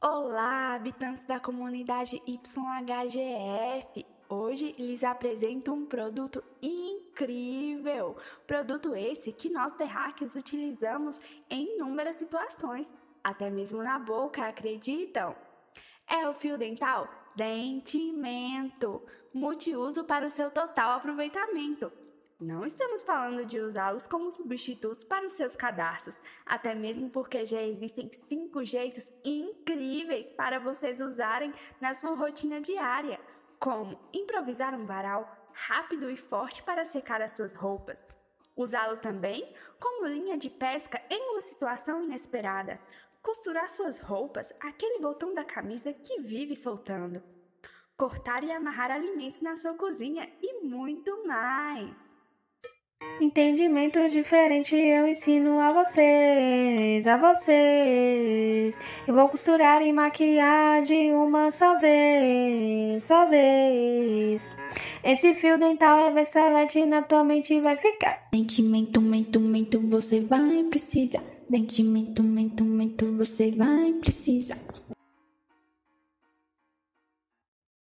Olá, habitantes da comunidade YHGF! Hoje lhes apresento um produto incrível! Produto esse que nós terráqueos utilizamos em inúmeras situações, até mesmo na boca, acreditam? É o fio dental Dentimento, multiuso para o seu total aproveitamento. Não estamos falando de usá-los como substitutos para os seus cadarços, até mesmo porque já existem cinco jeitos incríveis para vocês usarem na sua rotina diária, como improvisar um varal rápido e forte para secar as suas roupas, usá-lo também como linha de pesca em uma situação inesperada, costurar suas roupas, aquele botão da camisa que vive soltando, cortar e amarrar alimentos na sua cozinha e muito mais. Entendimento diferente eu ensino a vocês, a vocês. Eu vou costurar e maquiar de uma só vez, só vez. Esse fio dental é excelente na tua mente vai ficar. Dentimento, mento, mento, você vai precisar. Dentimento, mento, mento, você vai precisar.